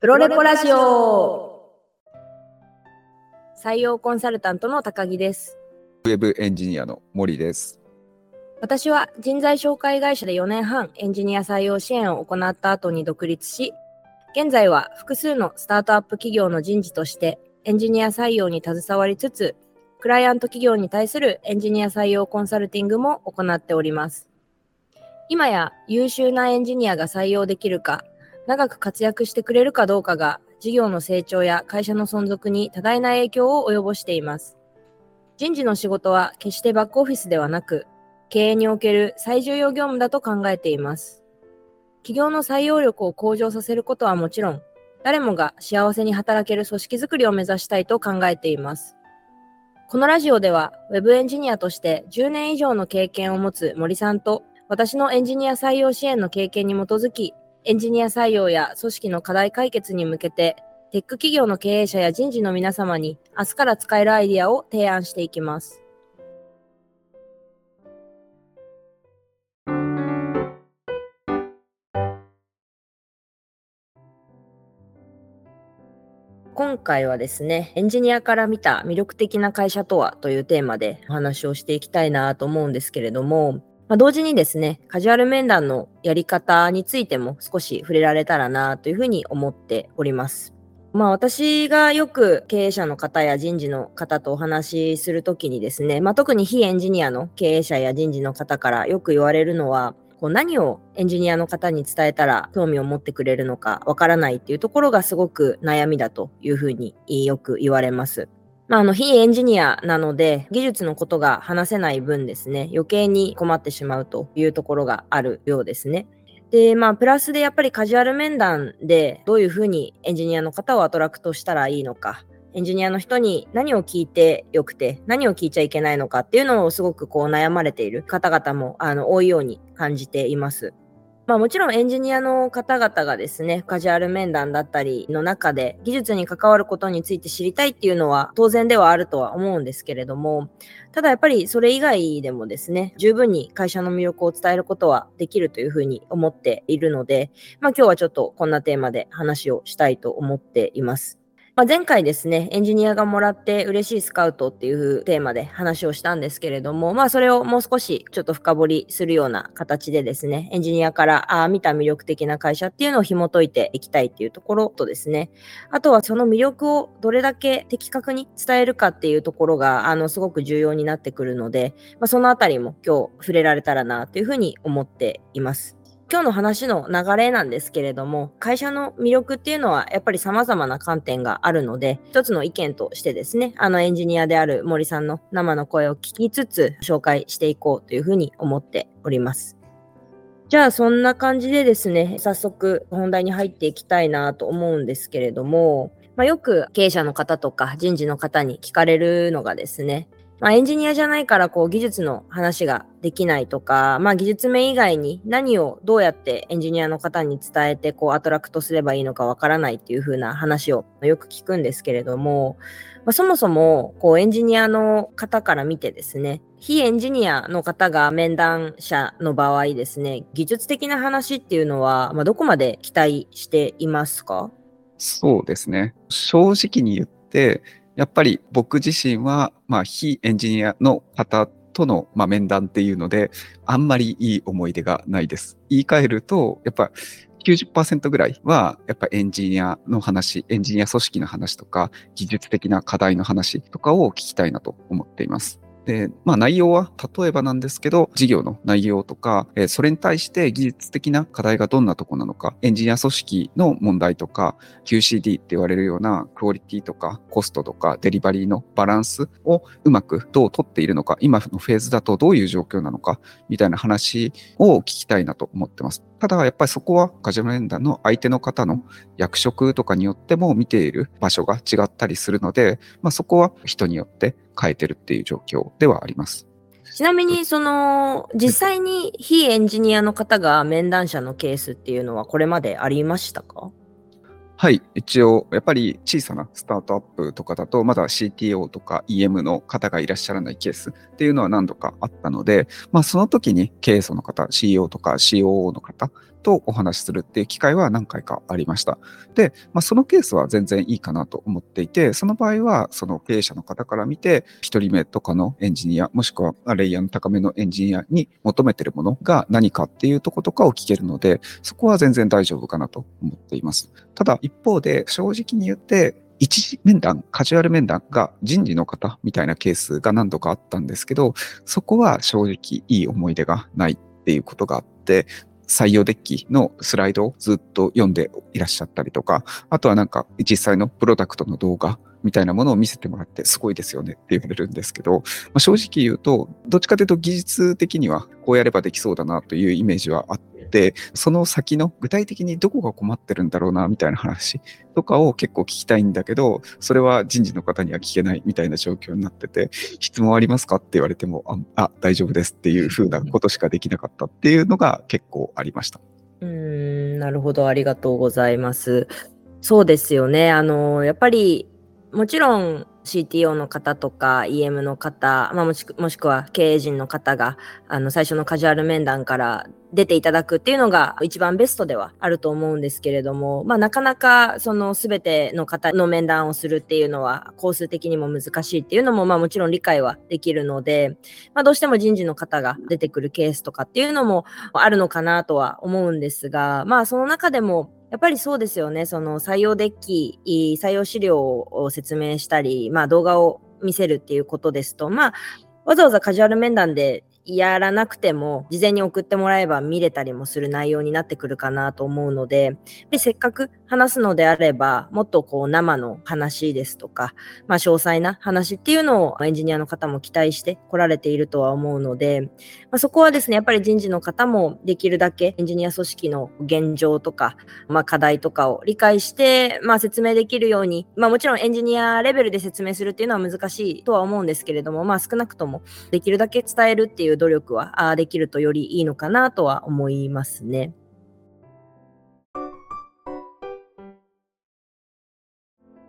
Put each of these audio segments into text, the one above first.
プロレポラジオ採用コンサルタントの高木です。ウェブエンジニアの森です。私は人材紹介会社で4年半エンジニア採用支援を行った後に独立し、現在は複数のスタートアップ企業の人事としてエンジニア採用に携わりつつ、クライアント企業に対するエンジニア採用コンサルティングも行っております。今や優秀なエンジニアが採用できるか、長く活躍してくれるかどうかが事業の成長や会社の存続に多大な影響を及ぼしています。人事の仕事は決してバックオフィスではなく、経営における最重要業務だと考えています。企業の採用力を向上させることはもちろん、誰もが幸せに働ける組織づくりを目指したいと考えています。このラジオでは、ウェブエンジニアとして10年以上の経験を持つ森さんと、私のエンジニア採用支援の経験に基づき、エンジニア採用や組織の課題解決に向けて、テック企業の経営者や人事の皆様に明日から使えるアイディアを提案していきます。今回はですね、エンジニアから見た魅力的な会社とはというテーマでお話をしていきたいなと思うんですけれども、まあ、同時にですね、カジュアル面談のやり方についても少し触れられたらなというふうに思っております。まあ私がよく経営者の方や人事の方とお話しするときにですね、まあ特に非エンジニアの経営者や人事の方からよく言われるのは、こう何をエンジニアの方に伝えたら興味を持ってくれるのかわからないっていうところがすごく悩みだというふうによく言われます。まあ、あの、非エンジニアなので、技術のことが話せない分ですね、余計に困ってしまうというところがあるようですね。で、まあ、プラスでやっぱりカジュアル面談でどういうふうにエンジニアの方をアトラクトしたらいいのか、エンジニアの人に何を聞いてよくて、何を聞いちゃいけないのかっていうのをすごくこう悩まれている方々もあの多いように感じています。まあもちろんエンジニアの方々がですね、カジュアル面談だったりの中で技術に関わることについて知りたいっていうのは当然ではあるとは思うんですけれども、ただやっぱりそれ以外でもですね、十分に会社の魅力を伝えることはできるというふうに思っているので、まあ今日はちょっとこんなテーマで話をしたいと思っています。まあ、前回ですね、エンジニアがもらって嬉しいスカウトっていうテーマで話をしたんですけれども、まあそれをもう少しちょっと深掘りするような形でですね、エンジニアからあ見た魅力的な会社っていうのを紐解いていきたいっていうところとですね、あとはその魅力をどれだけ的確に伝えるかっていうところが、あの、すごく重要になってくるので、まあ、そのあたりも今日触れられたらなというふうに思っています。今日の話の流れなんですけれども、会社の魅力っていうのはやっぱり様々な観点があるので、一つの意見としてですね、あのエンジニアである森さんの生の声を聞きつつ紹介していこうというふうに思っております。じゃあそんな感じでですね、早速本題に入っていきたいなと思うんですけれども、まあ、よく経営者の方とか人事の方に聞かれるのがですね、まあ、エンジニアじゃないからこう技術の話ができないとか、まあ、技術面以外に何をどうやってエンジニアの方に伝えてこうアトラクトすればいいのかわからないっていう風な話をよく聞くんですけれども、まあ、そもそもこうエンジニアの方から見てですね、非エンジニアの方が面談者の場合ですね、技術的な話っていうのは、まあ、どこまで期待していますか？そうですね。正直に言って、やっぱり僕自身は、まあ、非エンジニアの方との、まあ、面談っていうので、あんまりいい思い出がないです。言い換えると、やっぱ90%ぐらいは、やっぱエンジニアの話、エンジニア組織の話とか、技術的な課題の話とかを聞きたいなと思っています。で、まあ内容は例えばなんですけど、事業の内容とか、えそれに対して技術的な課題がどんなとこなのか、エンジニア組織の問題とか、QCD って言われるようなクオリティとかコストとかデリバリーのバランスをうまくどう取っているのか、今のフェーズだとどういう状況なのか、みたいな話を聞きたいなと思ってます。ただやっぱりそこはカジュアル面談の相手の方の役職とかによっても見ている場所が違ったりするので、まあ、そこは人によって変えてるっていう状況ではあります。ちなみに、その、実際に非エンジニアの方が面談者のケースっていうのはこれまでありましたか？はい、一応、やっぱり小さなスタートアップとかだと、まだ CTO とか EM の方がいらっしゃらないケースっていうのは何度かあったので、まあ、その時に経営層の方、CEO とか COO の方とお話しするっていう機会は何回かありました。で、まあ、そのケースは全然いいかなと思っていて、その場合は、その経営者の方から見て、1人目とかのエンジニア、もしくはレイヤーの高めのエンジニアに求めてるものが何かっていうとことかを聞けるので、そこは全然大丈夫かなと思っています。ただ、一方で、正直に言って、一時面談、カジュアル面談が人事の方みたいなケースが何度かあったんですけど、そこは正直いい思い出がないっていうことがあって、採用デッキのスライドをずっと読んでいらっしゃったりとか、あとはなんか実際のプロダクトの動画みたいなものを見せてもらってすごいですよねって言われるんですけど、まあ、正直言うと、どっちかというと技術的にはこうやればできそうだなというイメージはあっ、その先の具体的にどこが困ってるんだろうな、みたいな話とかを結構聞きたいんだけど、それは人事の方には聞けないみたいな状況になってて、質問ありますかって言われても、あ、あ大丈夫ですっていうふうなことしかできなかったっていうのが結構ありました。うん、なるほど、ありがとうございます。そうですよね。あの、やっぱり、もちろん CTO の方とか EM の方、まあ、もしもしくは経営陣の方があの最初のカジュアル面談から出ていただくっていうのが一番ベストではあると思うんですけれども、まあ、なかなかその全ての方の面談をするっていうのはコース的にも難しいっていうのもまあもちろん理解はできるので、まあ、どうしても人事の方が出てくるケースとかっていうのもあるのかなとは思うんですが、まあ、その中でもやっぱりそうですよね。その採用デッキ、採用資料を説明したり、まあ動画を見せるっていうことですと、まあわざわざカジュアル面談でやらなくても事前に送ってもらえば見れたりもする内容になってくるかなと思うのででせっかく話すのであればもっとこう生の話ですとか、まあ、詳細な話っていうのをエンジニアの方も期待して来られているとは思うので、まあ、そこはですねやっぱり人事の方もできるだけエンジニア組織の現状とか、まあ、課題とかを理解して、まあ、説明できるように、まあ、もちろんエンジニアレベルで説明するっていうのは難しいとは思うんですけれども、まあ、少なくともできるだけ伝えるっていう努力はできるとよりいいのかなとは思いますね。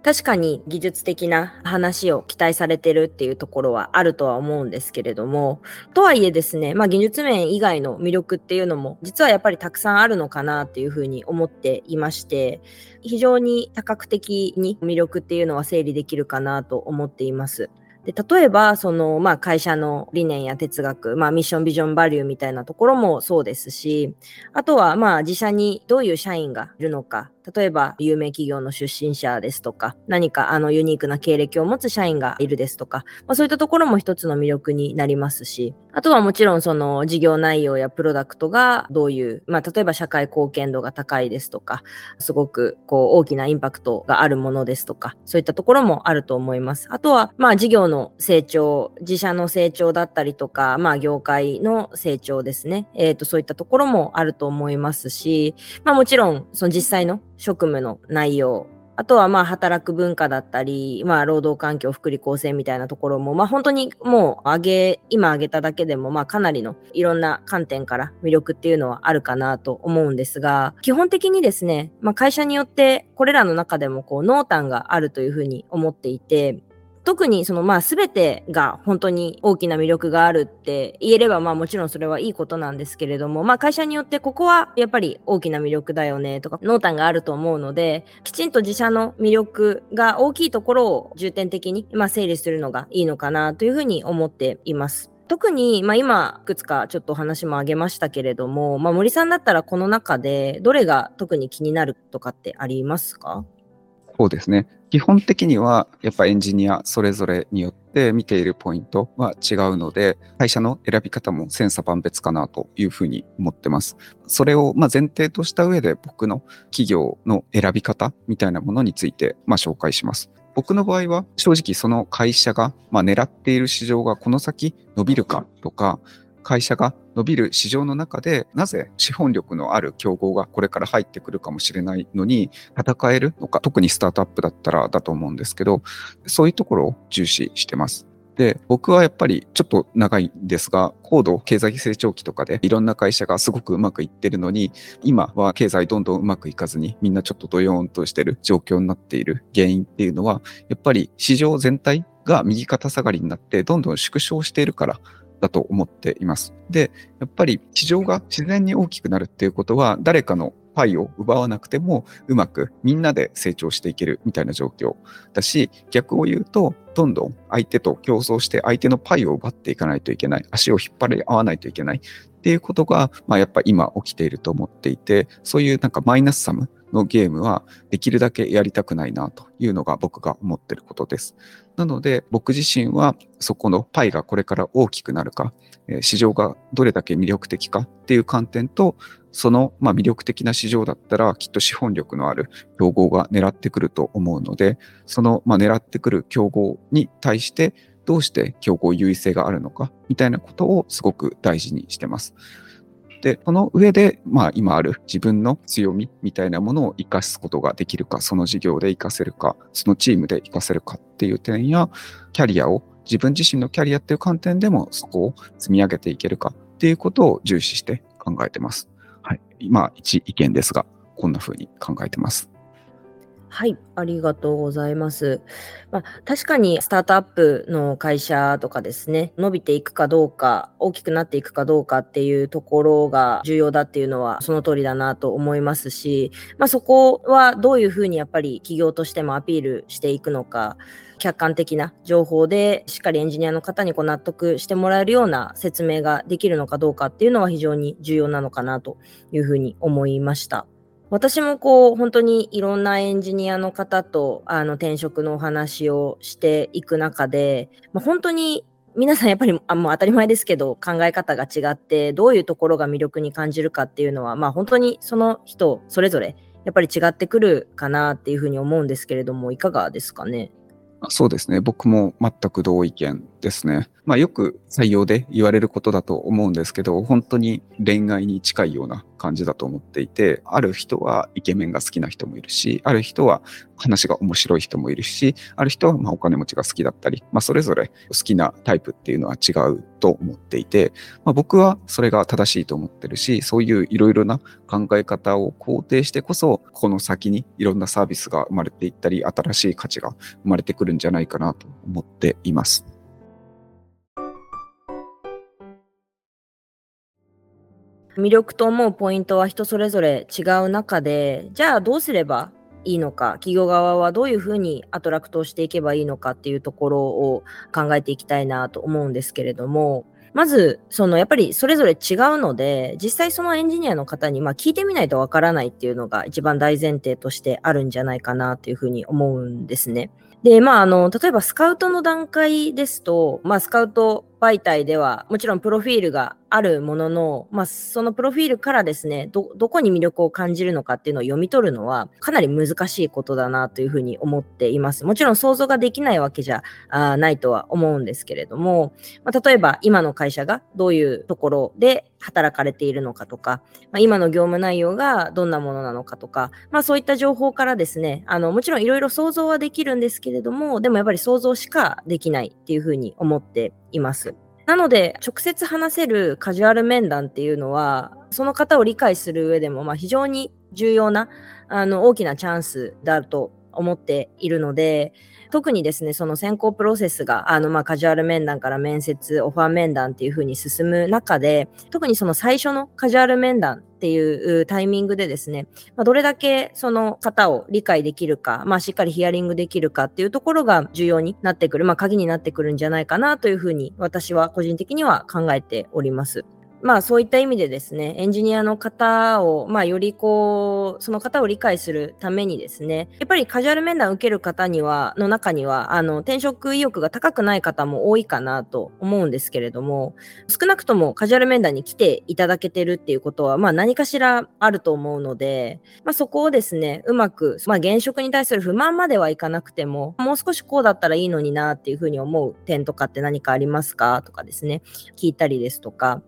確かに技術的な話を期待されてるっていうところはあるとは思うんですけれども、とはいえですね、まあ技術面以外の魅力っていうのも実はやっぱりたくさんあるのかなっていうふうに思っていまして、非常に多角的に魅力っていうのは整理できるかなと思っています。で例えばその、まあ、会社の理念や哲学、まあ、ミッションビジョンバリューみたいなところもそうですしあとはまあ自社にどういう社員がいるのか。例えば有名企業の出身者ですとか何かあのユニークな経歴を持つ社員がいるですとか、まあ、そういったところも一つの魅力になりますしあとはもちろんその事業内容やプロダクトがどういう、まあ、例えば社会貢献度が高いですとかすごくこう大きなインパクトがあるものですとかそういったところもあると思います。あとはまあ事業の成長自社の成長だったりとかまあ業界の成長ですね。えっ、ー、とそういったところもあると思いますしまあもちろんその実際の職務の内容、あとはまあ働く文化だったり、まあ労働環境、福利厚生みたいなところも、まあ本当にもう上げ、今上げただけでもまあかなりのいろんな観点から魅力っていうのはあるかなと思うんですが、基本的にですね、まあ会社によってこれらの中でもこう濃淡があるというふうに思っていて、特にそのまあ全てが本当に大きな魅力があるって言えればまあもちろんそれはいいことなんですけれどもまあ会社によってここはやっぱり大きな魅力だよねとか濃淡があると思うのできちんと自社の魅力が大きいところを重点的にまあ整理するのがいいのかなというふうに思っています。特に、まあ、今いくつかちょっとお話も挙げましたけれども、まあ、森さんだったらこの中でどれが特に気になるとかってありますか？そうですね。基本的にはやっぱエンジニアそれぞれによって見ているポイントは違うので、会社の選び方も千差万別かなというふうに思ってます。それをま前提とした上で僕の企業の選び方みたいなものについてま紹介します。僕の場合は正直その会社がま狙っている市場がこの先伸びるかとか、会社が伸びる市場の中で、なぜ資本力のある競合がこれから入ってくるかもしれないのに、戦えるのか、特にスタートアップだったらだと思うんですけど、そういうところを重視してます。で、僕はやっぱりちょっと長いんですが、高度経済成長期とかでいろんな会社がすごくうまくいってるのに、今は経済どんどんうまくいかずにみんなちょっとドヨーンとしてる状況になっている原因っていうのは、やっぱり市場全体が右肩下がりになってどんどん縮小しているからだと思っています。で、やっぱり市場が自然に大きくなるっていうことは、誰かのパイを奪わなくてもうまくみんなで成長していけるみたいな状況だし逆を言うとどんどん相手と競争して相手のパイを奪っていかないといけない足を引っ張り合わないといけないっていうことが、まあ、やっぱ今起きていると思っていてそういうなんかマイナスサムのゲームはできるだけやりたくないなというのが僕が思ってることです。なので僕自身はそこのパイがこれから大きくなるか、市場がどれだけ魅力的かっていう観点とその、ま、魅力的な市場だったら、きっと資本力のある競合が狙ってくると思うので、その、ま、狙ってくる競合に対して、どうして競合優位性があるのか、みたいなことをすごく大事にしてます。で、その上で、まあ、今ある自分の強みみたいなものを活かすことができるか、その事業で活かせるか、そのチームで活かせるかっていう点や、キャリアを、自分自身のキャリアっていう観点でもそこを積み上げていけるかっていうことを重視して考えてます。はい。今、一意見ですが、こんな風に考えてます。はい、ありがとうございます。まあ、確かにスタートアップの会社とかですね、伸びていくかどうか、大きくなっていくかどうかっていうところが重要だっていうのはその通りだなと思いますし、まあ、そこはどういうふうにやっぱり企業としてもアピールしていくのか、客観的な情報でしっかりエンジニアの方にこう納得してもらえるような説明ができるのかどうかっていうのは非常に重要なのかなというふうに思いました。私もこう本当にいろんなエンジニアの方とあの転職のお話をしていく中で、まあ、本当に皆さんやっぱりあもう当たり前ですけど考え方が違ってどういうところが魅力に感じるかっていうのはまあ本当にその人それぞれやっぱり違ってくるかなっていうふうに思うんですけれどもいかがですかね？そうですね。僕も全く同意見ですね。まあよく採用で言われることだと思うんですけど、本当に恋愛に近いような感じだと思っていて、ある人はイケメンが好きな人もいるし、ある人は話が面白い人もいるし、ある人はまお金持ちが好きだったり、まあそれぞれ好きなタイプっていうのは違うと思っていて、まあ、僕はそれが正しいと思ってるし、そういういろいろな考え方を肯定してこそ、この先にいろんなサービスが生まれていったり、新しい価値が生まれてくるんじゃないかなと思っています。魅力と思うポイントは人それぞれ違う中で、じゃあどうすればいいのか、企業側はどういうふうにアトラクトをしていけばいいのかっていうところを考えていきたいなと思うんですけれども、まず、そのやっぱりそれぞれ違うので、実際そのエンジニアの方にまあ聞いてみないとわからないっていうのが一番大前提としてあるんじゃないかなというふうに思うんですね。で、まあ、あの、例えばスカウトの段階ですと、まあ、スカウト媒体では、もちろんプロフィールがあるものの、まあ、そのプロフィールからですね、ど、どこに魅力を感じるのかっていうのを読み取るのは、かなり難しいことだなというふうに思っています。もちろん想像ができないわけじゃないとは思うんですけれども、まあ、例えば今の会社がどういうところで働かれているのかとか、まあ、今の業務内容がどんなものなのかとか、まあ、そういった情報からですね、あの、もちろんいろいろ想像はできるんですけれども、でもやっぱり想像しかできないっていうふうに思っています。なので、直接話せるカジュアル面談っていうのは、その方を理解する上でも、まあ、非常に重要なあの大きなチャンスだと思っているので、特にですね、その選考プロセスが、あの、まあ、カジュアル面談から面接、オファー面談っていう風に進む中で、特にその最初のカジュアル面談っていうタイミングでですね、まあ、どれだけその方を理解できるか、まあ、しっかりヒアリングできるかっていうところが重要になってくる、まあ、鍵になってくるんじゃないかなというふうに私は個人的には考えております。まあそういった意味でですね、エンジニアの方を、まあよりこう、その方を理解するためにですね、やっぱりカジュアル面談を受ける方には、の中には、あの、転職意欲が高くない方も多いかなと思うんですけれども、少なくともカジュアル面談に来ていただけてるっていうことは、まあ何かしらあると思うので、まあそこをですね、うまく、まあ現職に対する不満まではいかなくても、もう少しこうだったらいいのになっていうふうに思う点とかって何かありますかとかですね、聞いたりですとか、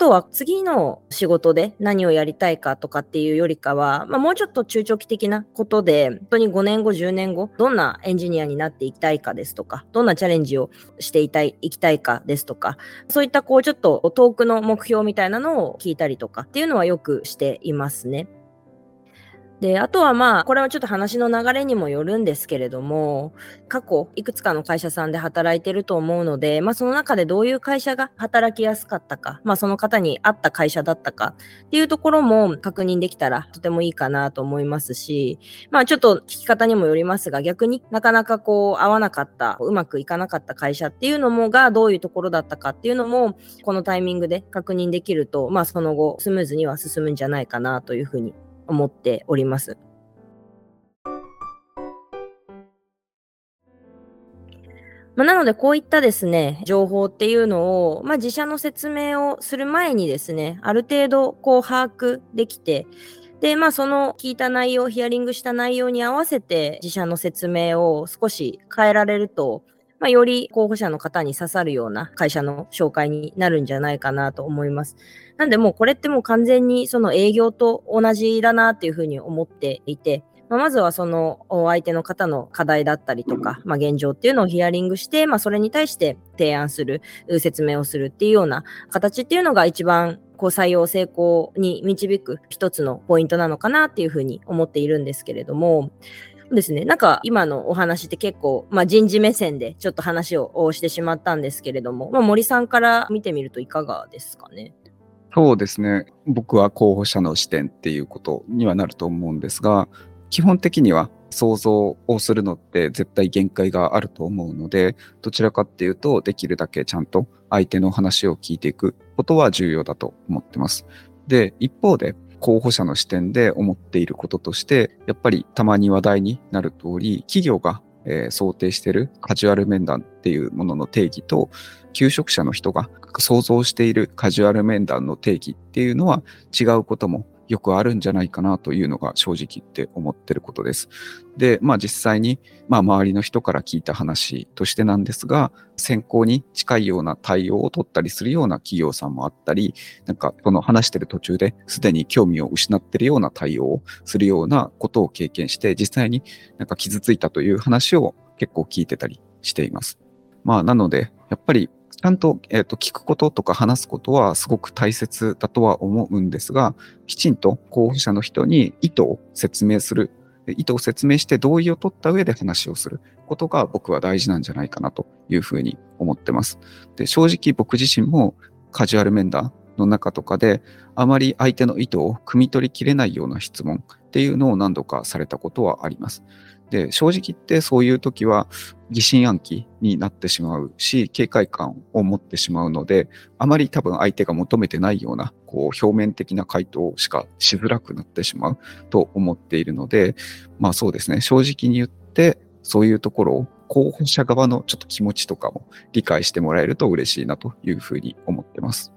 とは次の仕事で何をやりたいかとかっていうよりかは、まあ、もうちょっと中長期的なことで、本当に5年後、10年後、どんなエンジニアになっていきたいかですとか、どんなチャレンジをしていたい、いきたいかですとか、そういったこうちょっと遠くの目標みたいなのを聞いたりとかっていうのはよくしていますね。で、あとはまあ、これはちょっと話の流れにもよるんですけれども、過去、いくつかの会社さんで働いてると思うので、まあその中でどういう会社が働きやすかったか、まあその方に合った会社だったかっていうところも確認できたらとてもいいかなと思いますし、まあちょっと聞き方にもよりますが、逆になかなかこう合わなかった、うまくいかなかった会社っていうのもがどういうところだったかっていうのも、このタイミングで確認できると、まあその後スムーズには進むんじゃないかなというふうに思っております。まあ、なので、こういったですね、情報っていうのを、まあ、自社の説明をする前にですね、ある程度、こう、把握できて、で、まあ、その聞いた内容、ヒアリングした内容に合わせて、自社の説明を少し変えられると、まあ、より候補者の方に刺さるような会社の紹介になるんじゃないかなと思います。なんでもうこれってもう完全にその営業と同じだなっていうふうに思っていて、まあ、まずはその相手の方の課題だったりとか、まあ、現状っていうのをヒアリングして、まあ、それに対して提案する、説明をするっていうような形っていうのが一番こう採用成功に導く一つのポイントなのかなっていうふうに思っているんですけれども、ですね、なんか今のお話って結構、まあ、人事目線でちょっと話をしてしまったんですけれども、まあ、森さんから見てみるといかがですかね？そうですね。僕は候補者の視点っていうことにはなると思うんですが、基本的には想像をするのって絶対限界があると思うので、どちらかっていうと、できるだけちゃんと相手の話を聞いていくことは重要だと思ってます。で、一方で、候補者の視点で思っていることとして、やっぱりたまに話題になる通り、企業が、え、想定しているカジュアル面談っていうものの定義と、求職者の人が想像しているカジュアル面談の定義っていうのは違うこともよくあるんじゃないかなというのが正直言って思ってることです。で、まあ実際に、まあ周りの人から聞いた話としてなんですが、選考に近いような対応を取ったりするような企業さんもあったり、なんかこの話してる途中ですでに興味を失ってるような対応をするようなことを経験して、実際になんか傷ついたという話を結構聞いてたりしています。まあなので、やっぱりちゃんと,、えー、と聞くこととか話すことはすごく大切だとは思うんですが、きちんと候補者の人に意図を説明する、意図を説明して同意を取った上で話をすることが僕は大事なんじゃないかなというふうに思ってます。で正直僕自身もカジュアル面談の中とかであまり相手の意図を汲み取りきれないような質問っていうのを何度かされたことはあります。で、正直言ってそういう時は疑心暗鬼になってしまうし、警戒感を持ってしまうので、あまり多分相手が求めてないような、こう、表面的な回答しかしづらくなってしまうと思っているので、まあそうですね、正直に言って、そういうところを候補者側のちょっと気持ちとかも理解してもらえると嬉しいなというふうに思ってます。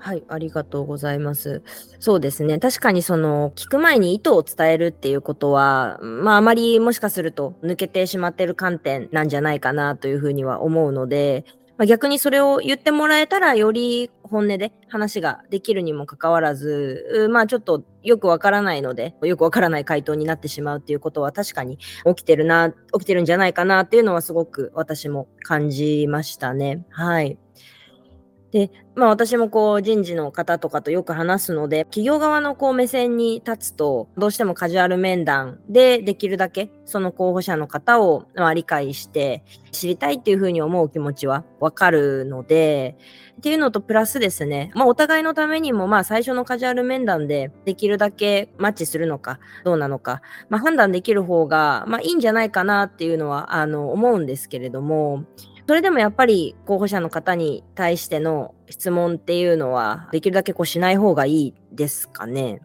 はい、ありがとうございます。そうですね。確かにその、聞く前に意図を伝えるっていうことは、まあ、あまりもしかすると抜けてしまってる観点なんじゃないかなというふうには思うので、まあ、逆にそれを言ってもらえたら、より本音で話ができるにもかかわらず、まあちょっとよくわからないので、よくわからない回答になってしまうっていうことは確かに起きてるな、起きてるんじゃないかなっていうのはすごく私も感じましたね。はい。で、まあ私もこう人事の方とかとよく話すので、企業側のこう目線に立つと、どうしてもカジュアル面談でできるだけその候補者の方をまあ理解して知りたいっていうふうに思う気持ちはわかるので、っていうのとプラスですね、まあお互いのためにもまあ最初のカジュアル面談でできるだけマッチするのかどうなのか、まあ判断できる方がまあいいんじゃないかなっていうのはあの思うんですけれども、それでもやっぱり候補者の方に対しての質問っていうのは、できるだけこうしない方がいいですかね？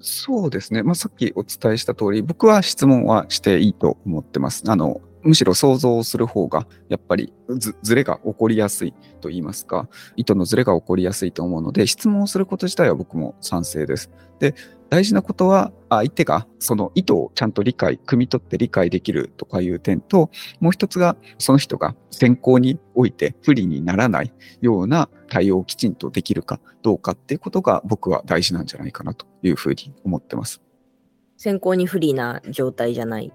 そうですね。まあ、さっきお伝えした通り、僕は質問はしていいと思ってます。あの、むしろ想像する方が、やっぱりずれが起こりやすいと言いますか、意図のずれが起こりやすいと思うので、質問をすること自体は僕も賛成です。で、大事なことは、相手がその意図をちゃんと理解、汲み取って理解できるとかいう点と、もう一つが、その人が選考において不利にならないような対応をきちんとできるかどうかっていうことが僕は大事なんじゃないかなというふうに思ってます。選考に不利な状態じゃない。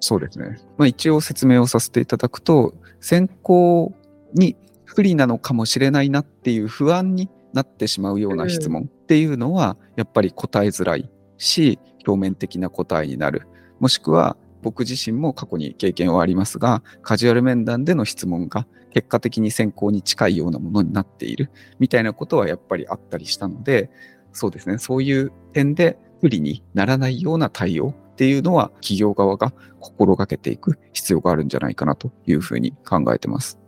そうですね。まあ、一応説明をさせていただくと、選考に不利なのかもしれないなっていう不安になってしまうような質問っていうのは、やっぱり答えづらいし、表面的な答えになる。もしくは僕自身も過去に経験はありますが、カジュアル面談での質問が結果的に選考に近いようなものになっているみたいなことはやっぱりあったりしたので、そうですね、そういう点で不利にならないような対応っていうのは企業側が心がけていく必要があるんじゃないかなというふうに考えてます。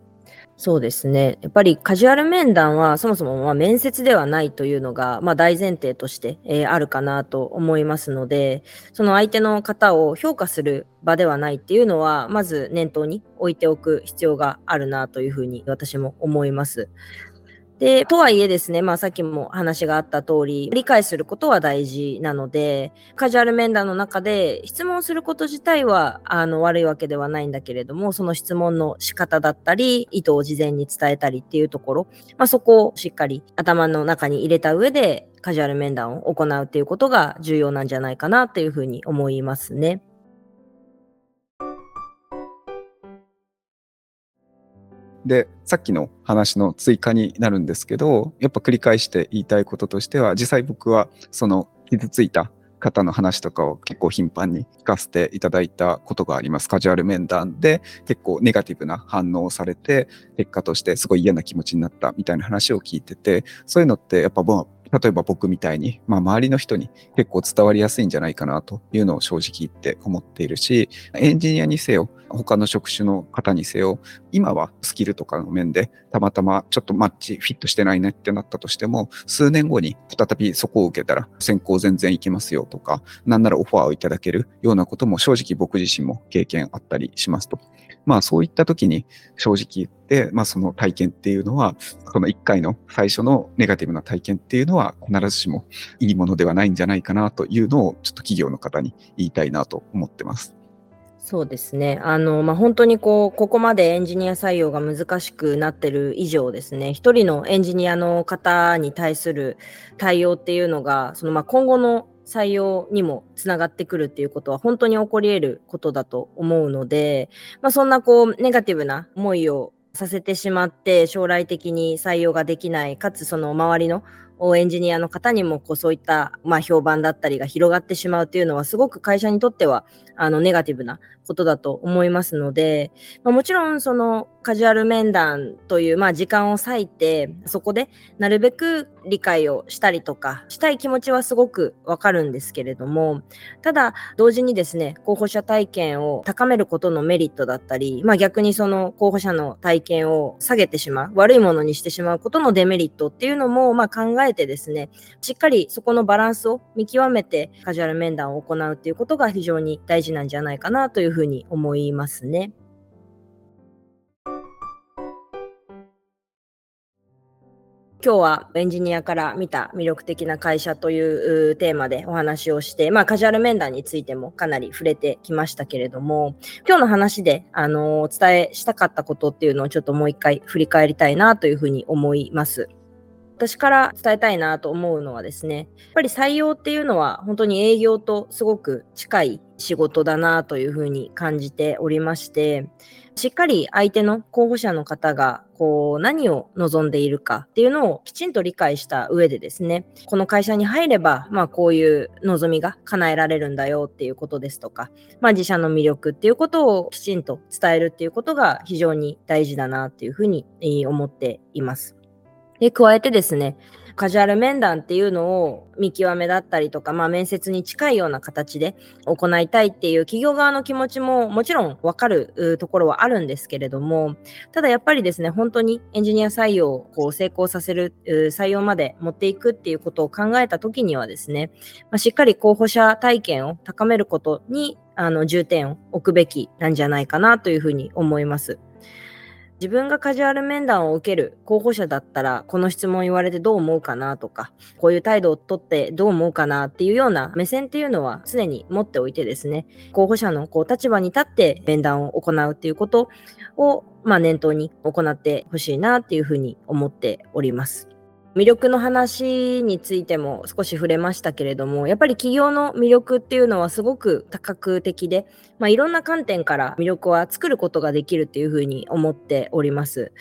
そうですね。やっぱりカジュアル面談はそもそもま面接ではないというのが、まあ、大前提として、えー、あるかなと思いますので、その相手の方を評価する場ではないっていうのは、まず念頭に置いておく必要があるなというふうに私も思います。で、とはいえですね、まあさっきも話があった通り、理解することは大事なので、カジュアル面談の中で質問すること自体はあの悪いわけではないんだけれども、その質問の仕方だったり、意図を事前に伝えたりっていうところ、まあそこをしっかり頭の中に入れた上で、カジュアル面談を行うっていうことが重要なんじゃないかなというふうに思いますね。で、さっきの話の追加になるんですけど、やっぱ繰り返して言いたいこととしては、実際僕はその傷ついた方の話とかを結構頻繁に聞かせていただいたことがあります。カジュアル面談で結構ネガティブな反応をされて、結果としてすごい嫌な気持ちになったみたいな話を聞いてて、そういうのってやっぱ例えば僕みたいに、まあ、周りの人に結構伝わりやすいんじゃないかなというのを正直言って思っているし、エンジニアにせよ、他の職種の方にせよ、今はスキルとかの面でたまたまちょっとマッチフィットしてないねってなったとしても、数年後に再びそこを受けたら選考全然いきますよとか、なんならオファーをいただけるようなことも正直僕自身も経験あったりしますと。まあそういった時に正直言って、まあその体験っていうのは、この1回の最初のネガティブな体験っていうのは必ずしもいいものではないんじゃないかなというのをちょっと企業の方に言いたいなと思ってます。そうですね。あの、まあ、本当にこう、ここまでエンジニア採用が難しくなってる以上ですね、一人のエンジニアの方に対する対応っていうのが、そのまあ今後の採用にもつながってくるっていうことは本当に起こり得ることだと思うので、まあ、そんなこうネガティブな思いをさせてしまって将来的に採用ができないかつその周りのエンジニアの方にもこうそういった、まあ、評判だったりが広がってしまうというのはすごく会社にとってはあのネガティブなことだと思いますので、まあ、もちろんそのカジュアル面談という、まあ、時間を割いてそこでなるべく理解をしたりとかしたい気持ちはすごくわかるんですけれどもただ同時にですね候補者体験を高めることのメリットだったり、まあ、逆にその候補者の体験を下げてしまう悪いものにしてしまうことのデメリットっていうのも、まあ、考えてですねしっかりそこのバランスを見極めてカジュアル面談を行うっていうことが非常に大事なんじゃないかなというふうに思いますね。今日はエンジニアから見た魅力的な会社というテーマでお話をして、まあ、カジュアル面談についてもかなり触れてきましたけれども、今日の話で、あのお伝えしたかったことっていうのをちょっともう一回振り返りたいなというふうに思います。私から伝えたいなと思うのはですね、やっぱり採用っていうのは本当に営業とすごく近い仕事だなというふうに感じておりまして、しっかり相手の候補者の方がこう何を望んでいるかっていうのをきちんと理解した上でですね、この会社に入れば、まあこういう望みが叶えられるんだよっていうことですとか、まあ自社の魅力っていうことをきちんと伝えるっていうことが非常に大事だなっていうふうに思っています。で、加えてですね、カジュアル面談っていうのを見極めだったりとか、まあ、面接に近いような形で行いたいっていう企業側の気持ちももちろんわかるところはあるんですけれども、ただやっぱりですね、本当にエンジニア採用をこう成功させる、採用まで持っていくっていうことを考えたときにはですね、まあ、しっかり候補者体験を高めることにあの重点を置くべきなんじゃないかなというふうに思います。自分がカジュアル面談を受ける候補者だったら、この質問言われてどう思うかなとか、こういう態度をとってどう思うかなっていうような目線っていうのは常に持っておいてですね、候補者のこう立場に立って面談を行うっていうことを、まあ、念頭に行ってほしいなっていうふうに思っております。魅力の話についても少し触れましたけれども、やっぱり企業の魅力っていうのはすごく多角的で、まあ、いろんな観点から魅力は作ることができるっていうふうに思っております。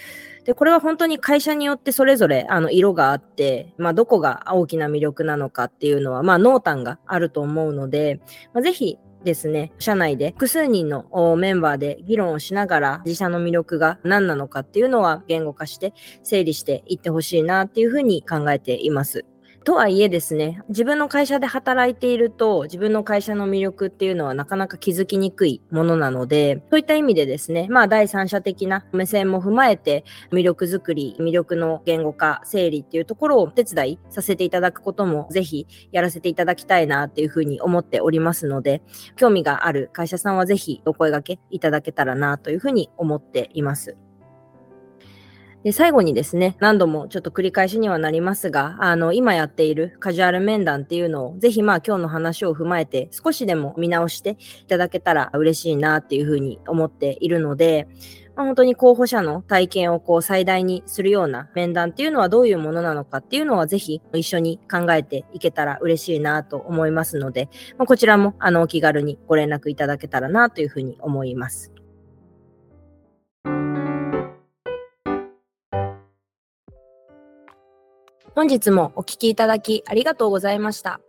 で、これは本当に会社によってそれぞれあの色があって、まあ、どこが大きな魅力なのかっていうのは、まあ、濃淡があると思うので、まあ、ぜひですね、社内で複数人のメンバーで議論をしながら自社の魅力が何なのかっていうのは言語化して整理していってほしいなっていうふうに考えています。とはいえですね、自分の会社で働いていると、自分の会社の魅力っていうのはなかなか気づきにくいものなので、そういった意味でですね、まあ第三者的な目線も踏まえて、魅力づくり、魅力の言語化、整理っていうところをお手伝いさせていただくことも、ぜひやらせていただきたいなっていうふうに思っておりますので、興味がある会社さんはぜひお声掛けいただけたらなというふうに思っています。で、最後にですね、何度もちょっと繰り返しにはなりますが、あの、今やっているカジュアル面談っていうのを、ぜひまあ今日の話を踏まえて、少しでも見直していただけたら嬉しいなっていうふうに思っているので、まあ、本当に候補者の体験をこう最大にするような面談っていうのはどういうものなのかっていうのはぜひ一緒に考えていけたら嬉しいなと思いますので、まあ、こちらもあのお気軽にご連絡いただけたらなというふうに思います。本日もお聞きいただきありがとうございました。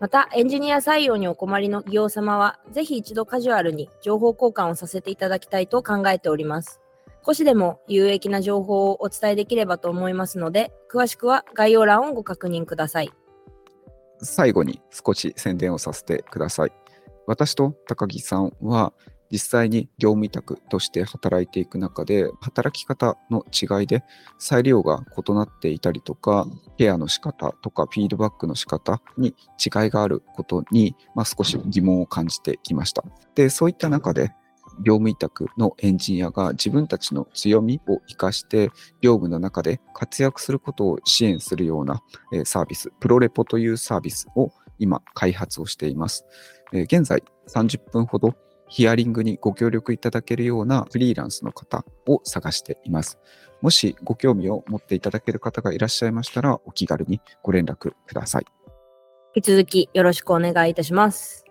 また、エンジニア採用にお困りの企業様は、ぜひ一度カジュアルに情報交換をさせていただきたいと考えております。少しでも有益な情報をお伝えできればと思いますので、詳しくは概要欄をご確認ください。最後に少し宣伝をさせてください。私と高木さんは実際に業務委託として働いていく中で、働き方の違いで裁量が異なっていたりとか、ケアの仕方とかフィードバックの仕方に違いがあることに、まあ、少し疑問を感じてきました。で、そういった中で、業務委託のエンジニアが自分たちの強みを生かして業務の中で活躍することを支援するようなサービス、プロレポというサービスを今開発をしています。現在30分ほどヒアリングにご協力いただけるようなフリーランスの方を探しています。もしご興味を持っていただける方がいらっしゃいましたら、お気軽にご連絡ください。引き続きよろしくお願いいたします。